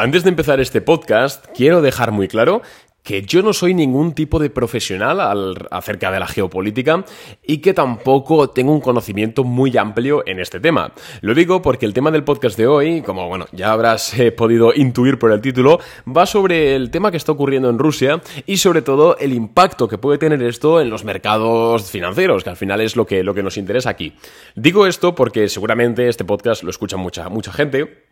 Antes de empezar este podcast, quiero dejar muy claro que yo no soy ningún tipo de profesional acerca de la geopolítica y que tampoco tengo un conocimiento muy amplio en este tema. Lo digo porque el tema del podcast de hoy, como bueno, ya habrás eh, podido intuir por el título, va sobre el tema que está ocurriendo en Rusia y sobre todo el impacto que puede tener esto en los mercados financieros, que al final es lo que, lo que nos interesa aquí. Digo esto porque seguramente este podcast lo escucha mucha, mucha gente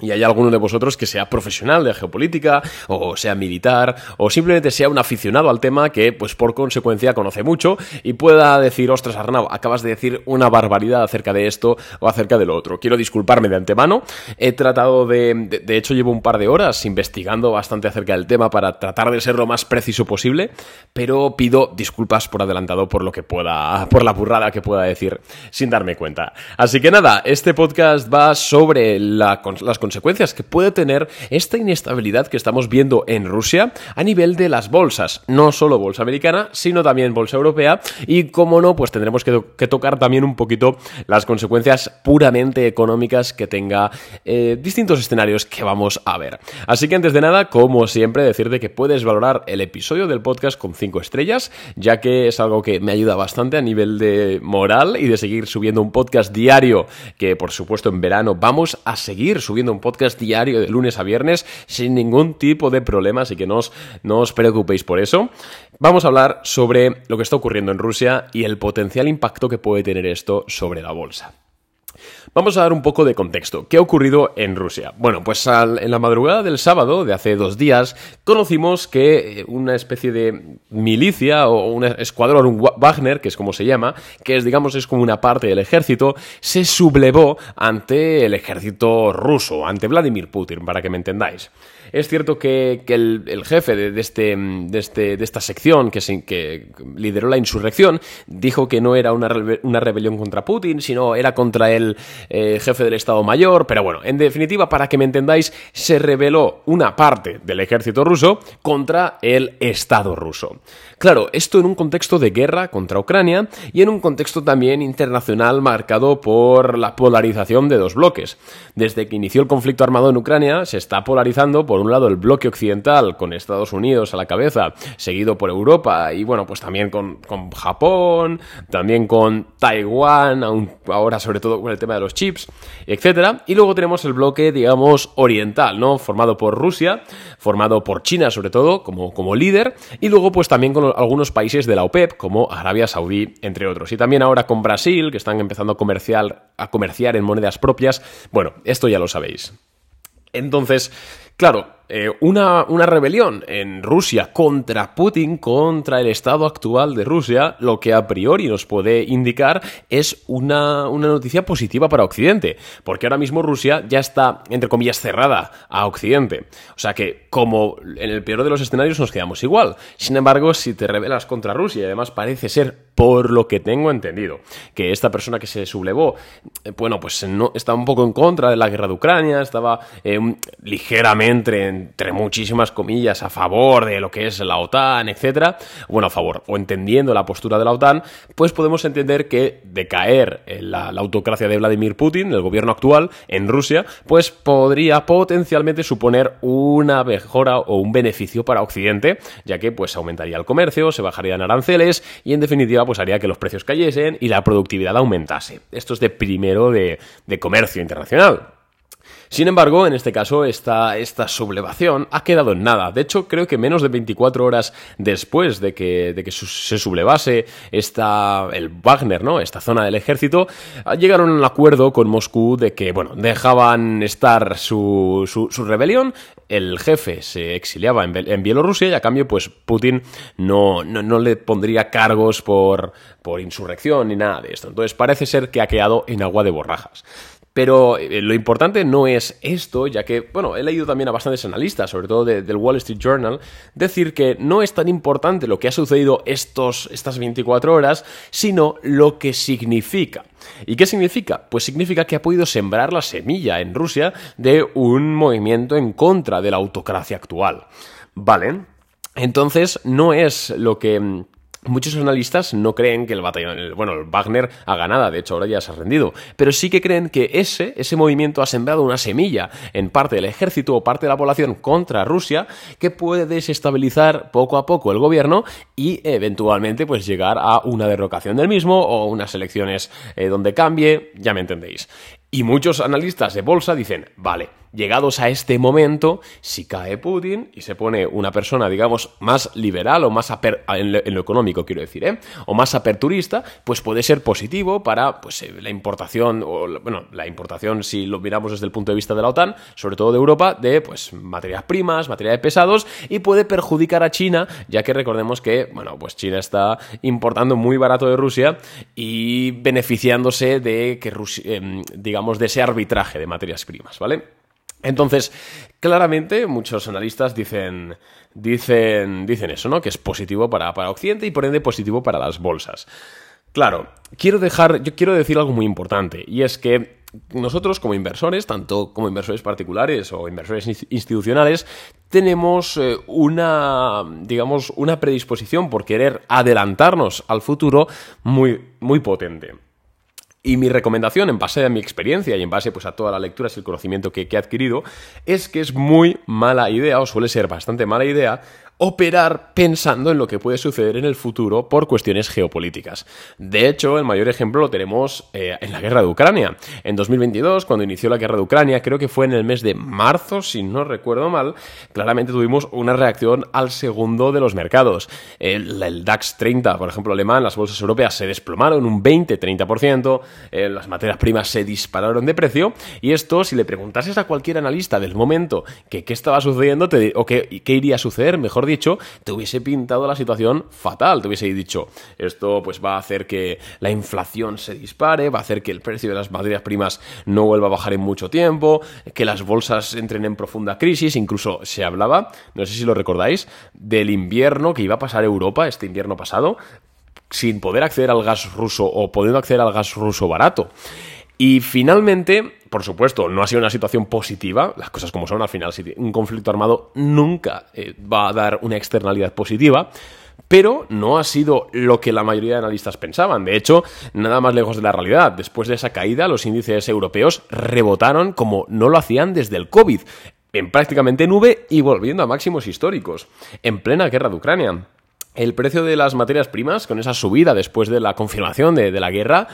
y hay alguno de vosotros que sea profesional de geopolítica, o sea militar, o simplemente sea un aficionado al tema que, pues por consecuencia, conoce mucho y pueda decir, ostras, Arnau, acabas de decir una barbaridad acerca de esto o acerca de lo otro. Quiero disculparme de antemano. He tratado de, de, hecho, llevo un par de horas investigando bastante acerca del tema para tratar de ser lo más preciso posible, pero pido disculpas por adelantado por lo que pueda, por la burrada que pueda decir sin darme cuenta. Así que nada, este podcast va sobre la, las consecuencias que puede tener esta inestabilidad que estamos viendo en Rusia a nivel de las bolsas, no solo bolsa americana, sino también bolsa europea y como no, pues tendremos que, tocar también un poquito las consecuencias puramente económicas que tenga eh, distintos escenarios que vamos a ver. Así que antes de nada, como siempre, decirte que puedes valorar el episodio del podcast con 5 estrellas, ya que es algo que me ayuda bastante a nivel de moral y de seguir subiendo un podcast diario, que por supuesto en verano vamos a seguir subiendo un podcast diario de lunes a viernes sin ningún tipo de problema, así que no os, no os preocupéis por eso. Vamos a hablar sobre lo que está ocurriendo en Rusia y el potencial impacto que puede tener esto sobre la bolsa. Vamos a dar un poco de contexto. ¿Qué ha ocurrido en Rusia? Bueno, pues en la madrugada del sábado, de hace dos días, conocimos que eh, una especie de milicia o un escuadrón, un Wagner, que es como se llama, que es, digamos, es como una parte del ejército, se sublevó ante el ejército ruso, ante Vladimir Putin, para que me entendáis. Es cierto que, el, jefe de, este, de, este, de, esta sección, que, lideró la insurrección, dijo que no era una, una rebelión contra Putin, sino era contra el eh, jefe del Estado Mayor. Pero bueno, en definitiva, para que me entendáis, se rebeló una parte del ejército ruso contra el Estado ruso. Claro, esto en un contexto de guerra contra Ucrania y en un contexto también internacional marcado por la polarización de dos bloques. Desde que inició el conflicto armado en Ucrania, se está polarizando por un lado el bloque occidental con Estados Unidos a la cabeza, seguido por Europa y bueno, pues también con, Japón, también con Taiwán, ahora sobre todo con el tema de los chips, etcétera. Y luego tenemos el bloque, digamos, oriental, ¿no? Formado por Rusia, formado por China sobre todo como, como líder, y luego pues también con algunos países de la OPEP, como Arabia Saudí, entre otros. Y también ahora con Brasil, que están empezando a comerciar, a comerciar en monedas propias. Bueno, esto ya lo sabéis. Entonces, claro, eh, una, una, rebelión en Rusia contra Putin, contra el estado actual de Rusia, lo que a priori nos puede indicar es una, una, noticia positiva para Occidente, porque ahora mismo Rusia ya está, entre comillas, cerrada a Occidente. O sea que, como en el peor de los escenarios, nos quedamos igual. Sin embargo, si te rebelas contra Rusia, y además parece ser, por lo que tengo entendido, que esta persona que se sublevó, eh, bueno, pues no, está un poco en contra de la guerra de Ucrania, estaba eh, ligeramente en entre muchísimas comillas, a favor de lo que es la OTAN, etcétera, bueno, a favor, o entendiendo la postura de la OTAN, pues podemos entender que decaer la, la autocracia de Vladimir Putin, el gobierno actual en Rusia, pues podría potencialmente suponer una mejora o un beneficio para Occidente, ya que pues aumentaría el comercio, se bajarían aranceles y en definitiva pues haría que los precios cayesen y la productividad aumentase. Esto es de primero de comercio internacional. Sin embargo, en este caso, esta, esta sublevación ha quedado en nada. De hecho, creo que menos de 24 horas después de que, de que se sublevase el Wagner, ¿no? Esta zona del ejército, llegaron a un acuerdo con Moscú de que, bueno, dejaban estar su, su, rebelión, el jefe se exiliaba en, Bielorrusia y a cambio, pues Putin no, no, no le pondría cargos por, por insurrección ni nada de esto. Entonces parece ser que ha quedado en agua de borrajas. Pero eh, lo importante no es esto, ya que, bueno, he leído también a bastantes analistas, sobre todo del Wall Street Journal, decir que no es tan importante lo que ha sucedido estos, estas 24 horas, sino lo que significa. ¿Y qué significa? Pues significa que ha podido sembrar la semilla en Rusia de un movimiento en contra de la autocracia actual. ¿Vale? Entonces, no es lo que Muchos analistas no creen que el batallón, bueno, el Wagner haga nada, de hecho ahora ya se ha rendido, pero sí que creen que ese, ese movimiento ha sembrado una semilla en parte del ejército o parte de la población contra Rusia que puede desestabilizar poco a poco el gobierno y eventualmente pues llegar a una derrocación del mismo o unas elecciones eh, donde cambie, ya me entendéis. Y muchos analistas de bolsa dicen, vale, llegados a este momento, si cae Putin y se pone una persona, digamos, más liberal o más en, lo, económico, quiero decir, ¿eh? o más aperturista, pues puede ser positivo para pues, eh, la importación, o bueno, la importación, si lo miramos desde el punto de vista de la OTAN, sobre todo de Europa, de pues materias primas, materiales pesados, y puede perjudicar a China, ya que recordemos que, bueno, pues China está importando muy barato de Rusia y beneficiándose de que Rusia, em, digamos, de ese arbitraje de materias primas, ¿vale? Entonces, claramente muchos analistas dicen, dicen, dicen eso, ¿no? Que es positivo para, Occidente y por ende positivo para las bolsas. Claro, quiero dejar, yo quiero decir algo muy importante, y es que nosotros como inversores, tanto como inversores particulares o inversores institucionales, tenemos eh, una, digamos, una predisposición por querer adelantarnos al futuro muy, muy potente. Y mi recomendación, en base a mi experiencia y en base pues, a todas las lecturas y el conocimiento que, que he adquirido, es que es muy mala idea, o suele ser bastante mala idea, operar pensando en lo que puede suceder en el futuro por cuestiones geopolíticas. De hecho, el mayor ejemplo lo tenemos eh, en la guerra de Ucrania. En 2022, cuando inició la guerra de Ucrania, creo que fue en el mes de marzo, si no recuerdo mal, claramente tuvimos una reacción al segundo de los mercados. El, DAX 30, por ejemplo, alemán, las bolsas europeas se desplomaron un 20-30%, eh, las materias primas se dispararon de precio, y esto, si le preguntases a cualquier analista del momento qué estaba sucediendo o qué, qué iría a suceder, mejor dicho, te hubiese pintado la situación fatal. Te hubiese dicho, esto pues va a hacer que la inflación se dispare, va a hacer que el precio de las materias primas no vuelva a bajar en mucho tiempo, que las bolsas entren en profunda crisis. Incluso se hablaba, no sé si lo recordáis, del invierno que iba a pasar Europa este invierno pasado sin poder acceder al gas ruso o pudiendo acceder al gas ruso barato. Y finalmente, por supuesto, no ha sido una situación positiva, las cosas como son, al final un conflicto armado nunca eh, va a dar una externalidad positiva, pero no ha sido lo que la mayoría de analistas pensaban. De hecho, nada más lejos de la realidad. Después de esa caída, los índices europeos rebotaron como no lo hacían desde el COVID, en prácticamente nube y volviendo a máximos históricos, en plena guerra de Ucrania. El precio de las materias primas, con esa subida después de la confirmación de, de la guerra,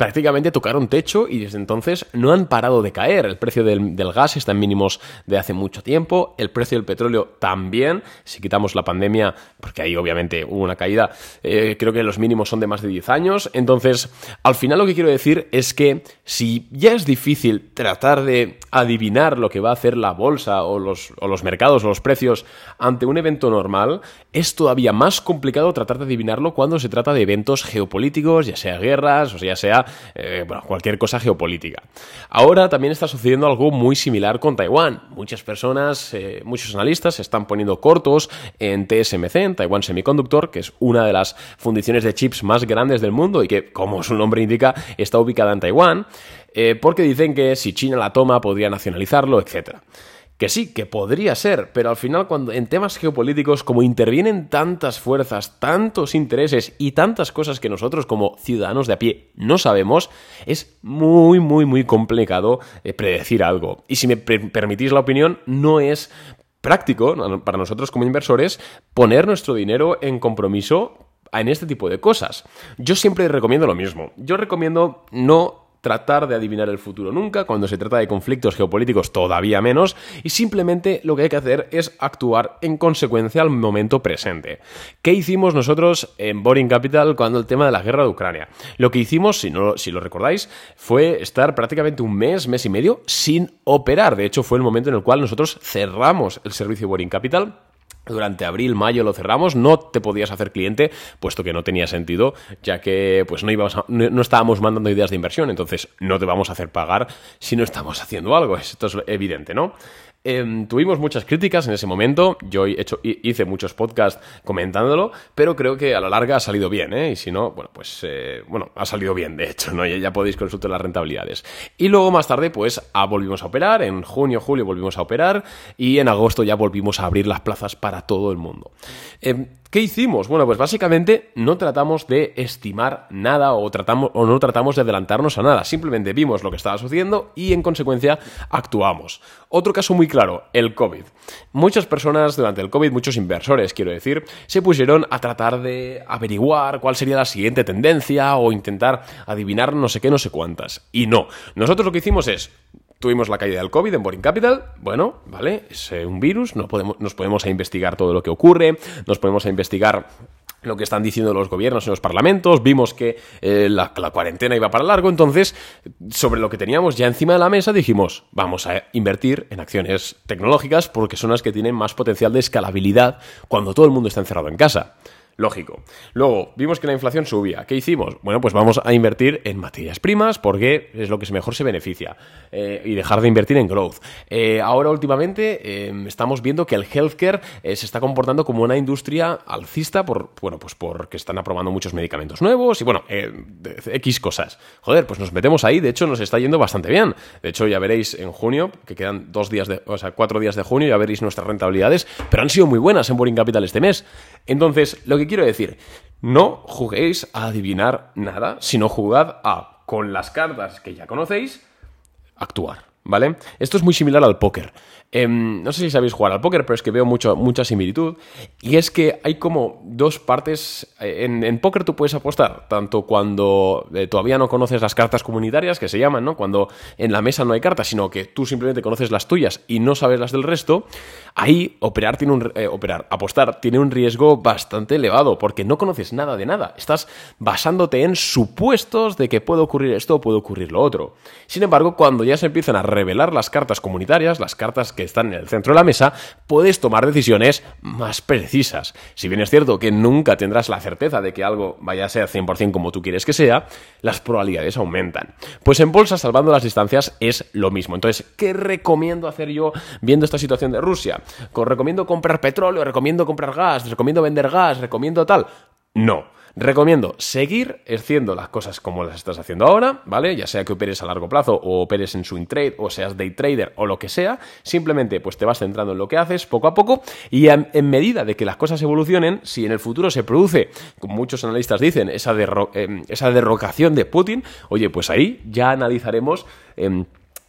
prácticamente tocaron techo y desde entonces no han parado de caer. El precio del, gas está en mínimos de hace mucho tiempo, el precio del petróleo también, si quitamos la pandemia, porque ahí obviamente hubo una caída, eh, creo que los mínimos son de más de 10 años. Entonces, al final lo que quiero decir es que si ya es difícil tratar de adivinar lo que va a hacer la bolsa o los, o los mercados o los precios ante un evento normal, es todavía más complicado tratar de adivinarlo cuando se trata de eventos geopolíticos, ya sea guerras o ya sea eh, bueno, cualquier cosa geopolítica. Ahora también está sucediendo algo muy similar con Taiwán. Muchas personas, eh, muchos analistas se están poniendo cortos en TSMC, en Taiwan Semiconductor, que es una de las fundiciones de chips más grandes del mundo y que, como su nombre indica, está ubicada en Taiwán, eh, porque dicen que si China la toma podría nacionalizarlo, etcétera. Que sí, que podría ser, pero al final cuando en temas geopolíticos como intervienen tantas fuerzas, tantos intereses y tantas cosas que nosotros como ciudadanos de a pie no sabemos, es muy, muy, muy complicado eh, predecir algo. Y si me permitís la opinión, no es práctico para nosotros como inversores poner nuestro dinero en compromiso en este tipo de cosas. Yo siempre recomiendo lo mismo. Yo recomiendo no tratar de adivinar el futuro nunca, cuando se trata de conflictos geopolíticos todavía menos, y simplemente lo que hay que hacer es actuar en consecuencia al momento presente. ¿Qué hicimos nosotros en Boring Capital cuando el tema de la guerra de Ucrania? Lo que hicimos, si, no, si lo recordáis, fue estar prácticamente un mes, mes y medio sin operar. De hecho, fue el momento en el cual nosotros cerramos el servicio Boring Capital durante abril, mayo lo cerramos, no te podías hacer cliente, puesto que no tenía sentido, ya que pues no, íbamos no, estábamos mandando ideas de inversión, entonces no te vamos a hacer pagar si no estamos haciendo algo, esto es evidente, ¿no? Em, tuvimos muchas críticas en ese momento, yo he hecho, hice muchos podcasts comentándolo, pero creo que a la larga ha salido bien, ¿eh? Y si no, bueno, pues, eh, bueno, ha salido bien, de hecho, ¿no? Ya, podéis consultar las rentabilidades. Y luego más tarde, pues, volvimos a operar, en junio, julio volvimos a operar, y en agosto ya volvimos a abrir las plazas para todo el mundo. Em, ¿Qué hicimos? Bueno, pues básicamente no tratamos de estimar nada o, tratamos, o no tratamos de adelantarnos a nada. Simplemente vimos lo que estaba sucediendo y en consecuencia actuamos. Otro caso muy claro, el COVID. Muchas personas durante el COVID, muchos inversores quiero decir, se pusieron a tratar de averiguar cuál sería la siguiente tendencia o intentar adivinar no sé qué, no sé cuántas. Y no, nosotros lo que hicimos es Tuvimos la caída del COVID en Boring Capital. Bueno, ¿vale? Es eh, un virus, no podemos, nos podemos a investigar todo lo que ocurre, nos podemos a investigar lo que están diciendo los gobiernos en los parlamentos, vimos que eh, la, la, cuarentena iba para largo, entonces sobre lo que teníamos ya encima de la mesa dijimos, vamos a invertir en acciones tecnológicas porque son las que tienen más potencial de escalabilidad cuando todo el mundo está encerrado en casa. Lógico. Luego, vimos que la inflación subía. ¿Qué hicimos? Bueno, pues vamos a invertir en materias primas porque es lo que mejor se beneficia. Eh, y dejar de invertir en growth. Eh, ahora, últimamente, em, estamos viendo que el healthcare eh, se está comportando como una industria alcista por, bueno, pues porque están aprobando muchos medicamentos nuevos y, bueno, X cosas. Joder, pues nos metemos ahí. De hecho, nos está yendo bastante bien. De hecho, ya veréis en junio, que quedan dos días de, o sea, cuatro días de junio, ya veréis nuestras rentabilidades, pero han sido muy buenas en Boring Capital este mes. Entonces, lo que quiero decir, no juguéis a adivinar nada, sino jugad a, con las cartas que ya conocéis, actuar, ¿vale? Esto es muy similar al póker. Em, no sé si sabéis jugar al póker, pero es que veo mucho, mucha similitud. Y es que hay como dos partes. Eh, en, póker tú puedes apostar, tanto cuando eh, todavía no conoces las cartas comunitarias, que se llaman, ¿no? Cuando en la mesa no hay cartas, sino que tú simplemente conoces las tuyas y no sabes las del resto. Ahí operar tiene un. Eh, operar, apostar tiene un riesgo bastante elevado, porque no conoces nada de nada. Estás basándote en supuestos de que puede ocurrir esto o puede ocurrir lo otro. Sin embargo, cuando ya se empiezan a revelar las cartas comunitarias, las cartas que que están en el centro de la mesa, puedes tomar decisiones más precisas. Si bien es cierto que nunca tendrás la certeza de que algo vaya a ser 100% como tú quieres que sea, las probabilidades aumentan. Pues en bolsa, salvando las distancias, es lo mismo. Entonces, ¿qué recomiendo hacer yo viendo esta situación de Rusia? ¿Recomiendo comprar petróleo? ¿Recomiendo comprar gas? ¿Recomiendo vender gas? ¿Recomiendo tal? No. Recomiendo seguir haciendo las cosas como las estás haciendo ahora, ¿vale? Ya sea que operes a largo plazo o operes en swing trade o seas day trader o lo que sea, simplemente pues te vas centrando en lo que haces poco a poco y en, medida de que las cosas evolucionen, si en el futuro se produce, como muchos analistas dicen, esa, em, esa derrocación de Putin, oye, pues ahí ya analizaremos... Em,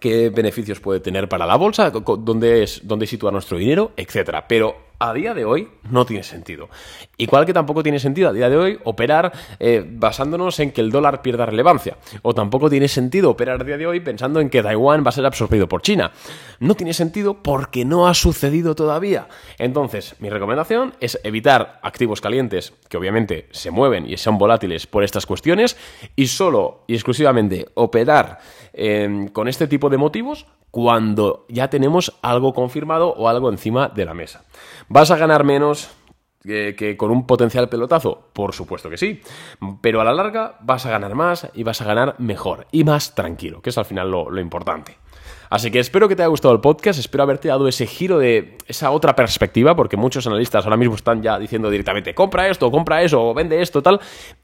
qué beneficios puede tener para la bolsa, dónde, es, dónde situar nuestro dinero, etcétera. Pero a día de hoy no tiene sentido. Igual que tampoco tiene sentido a día de hoy operar eh, basándonos en que el dólar pierda relevancia. O tampoco tiene sentido operar a día de hoy pensando en que Taiwán va a ser absorbido por China. No tiene sentido porque no ha sucedido todavía. Entonces, mi recomendación es evitar activos calientes que obviamente se mueven y son volátiles por estas cuestiones y solo y exclusivamente operar eh, con este tipo de motivos cuando ya tenemos algo confirmado o algo encima de la mesa. ¿Vas a ganar menos que, con un potencial pelotazo? Por supuesto que sí. Pero a la larga vas a ganar más y vas a ganar mejor y más tranquilo, que es al final lo, importante. Así que espero que te haya gustado el podcast, espero haberte dado ese giro de esa otra perspectiva, porque muchos analistas ahora mismo están ya diciendo directamente, compra esto, compra eso, vende esto, tal.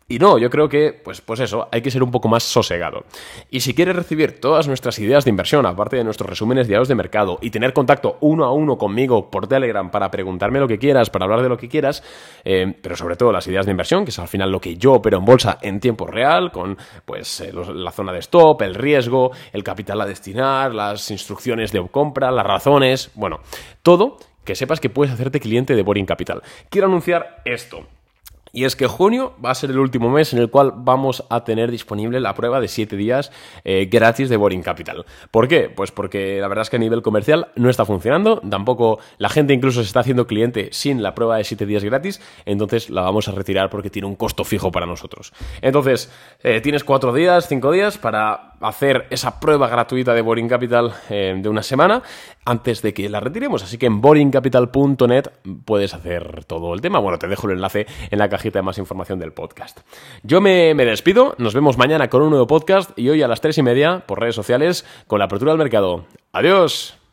Y no, yo creo que, pues, pues eso, hay que ser un poco más sosegado. Y si quieres recibir todas nuestras ideas de inversión, aparte de nuestros resúmenes diarios de mercado, y tener contacto uno a uno conmigo por Telegram para preguntarme lo que quieras, para hablar de lo que quieras, eh, pero sobre todo las ideas de inversión, que es al final lo que yo opero en bolsa en tiempo real, con pues eh, la zona de stop, el riesgo, el capital a destinar, las instrucciones de compra, las razones, bueno, todo que sepas que puedes hacerte cliente de Boring Capital. Quiero anunciar esto. Y es que junio va a ser el último mes en el cual vamos a tener disponible la prueba de 7 días eh, gratis de Boring Capital. ¿Por qué? Pues porque la verdad es que a nivel comercial no está funcionando, tampoco la gente incluso se está haciendo cliente sin la prueba de 7 días gratis, entonces la vamos a retirar porque tiene un costo fijo para nosotros. Entonces, eh, tienes 4 días, 5 días para hacer esa prueba gratuita de Boring Capital eh, de una semana antes de que la retiremos. Así que en boringcapital.net puedes hacer todo el tema. Bueno, te dejo el enlace en la cajita de más información del podcast. Yo me, me despido, nos vemos mañana con un nuevo podcast y hoy a las tres y media por redes sociales con la apertura del mercado. Adiós.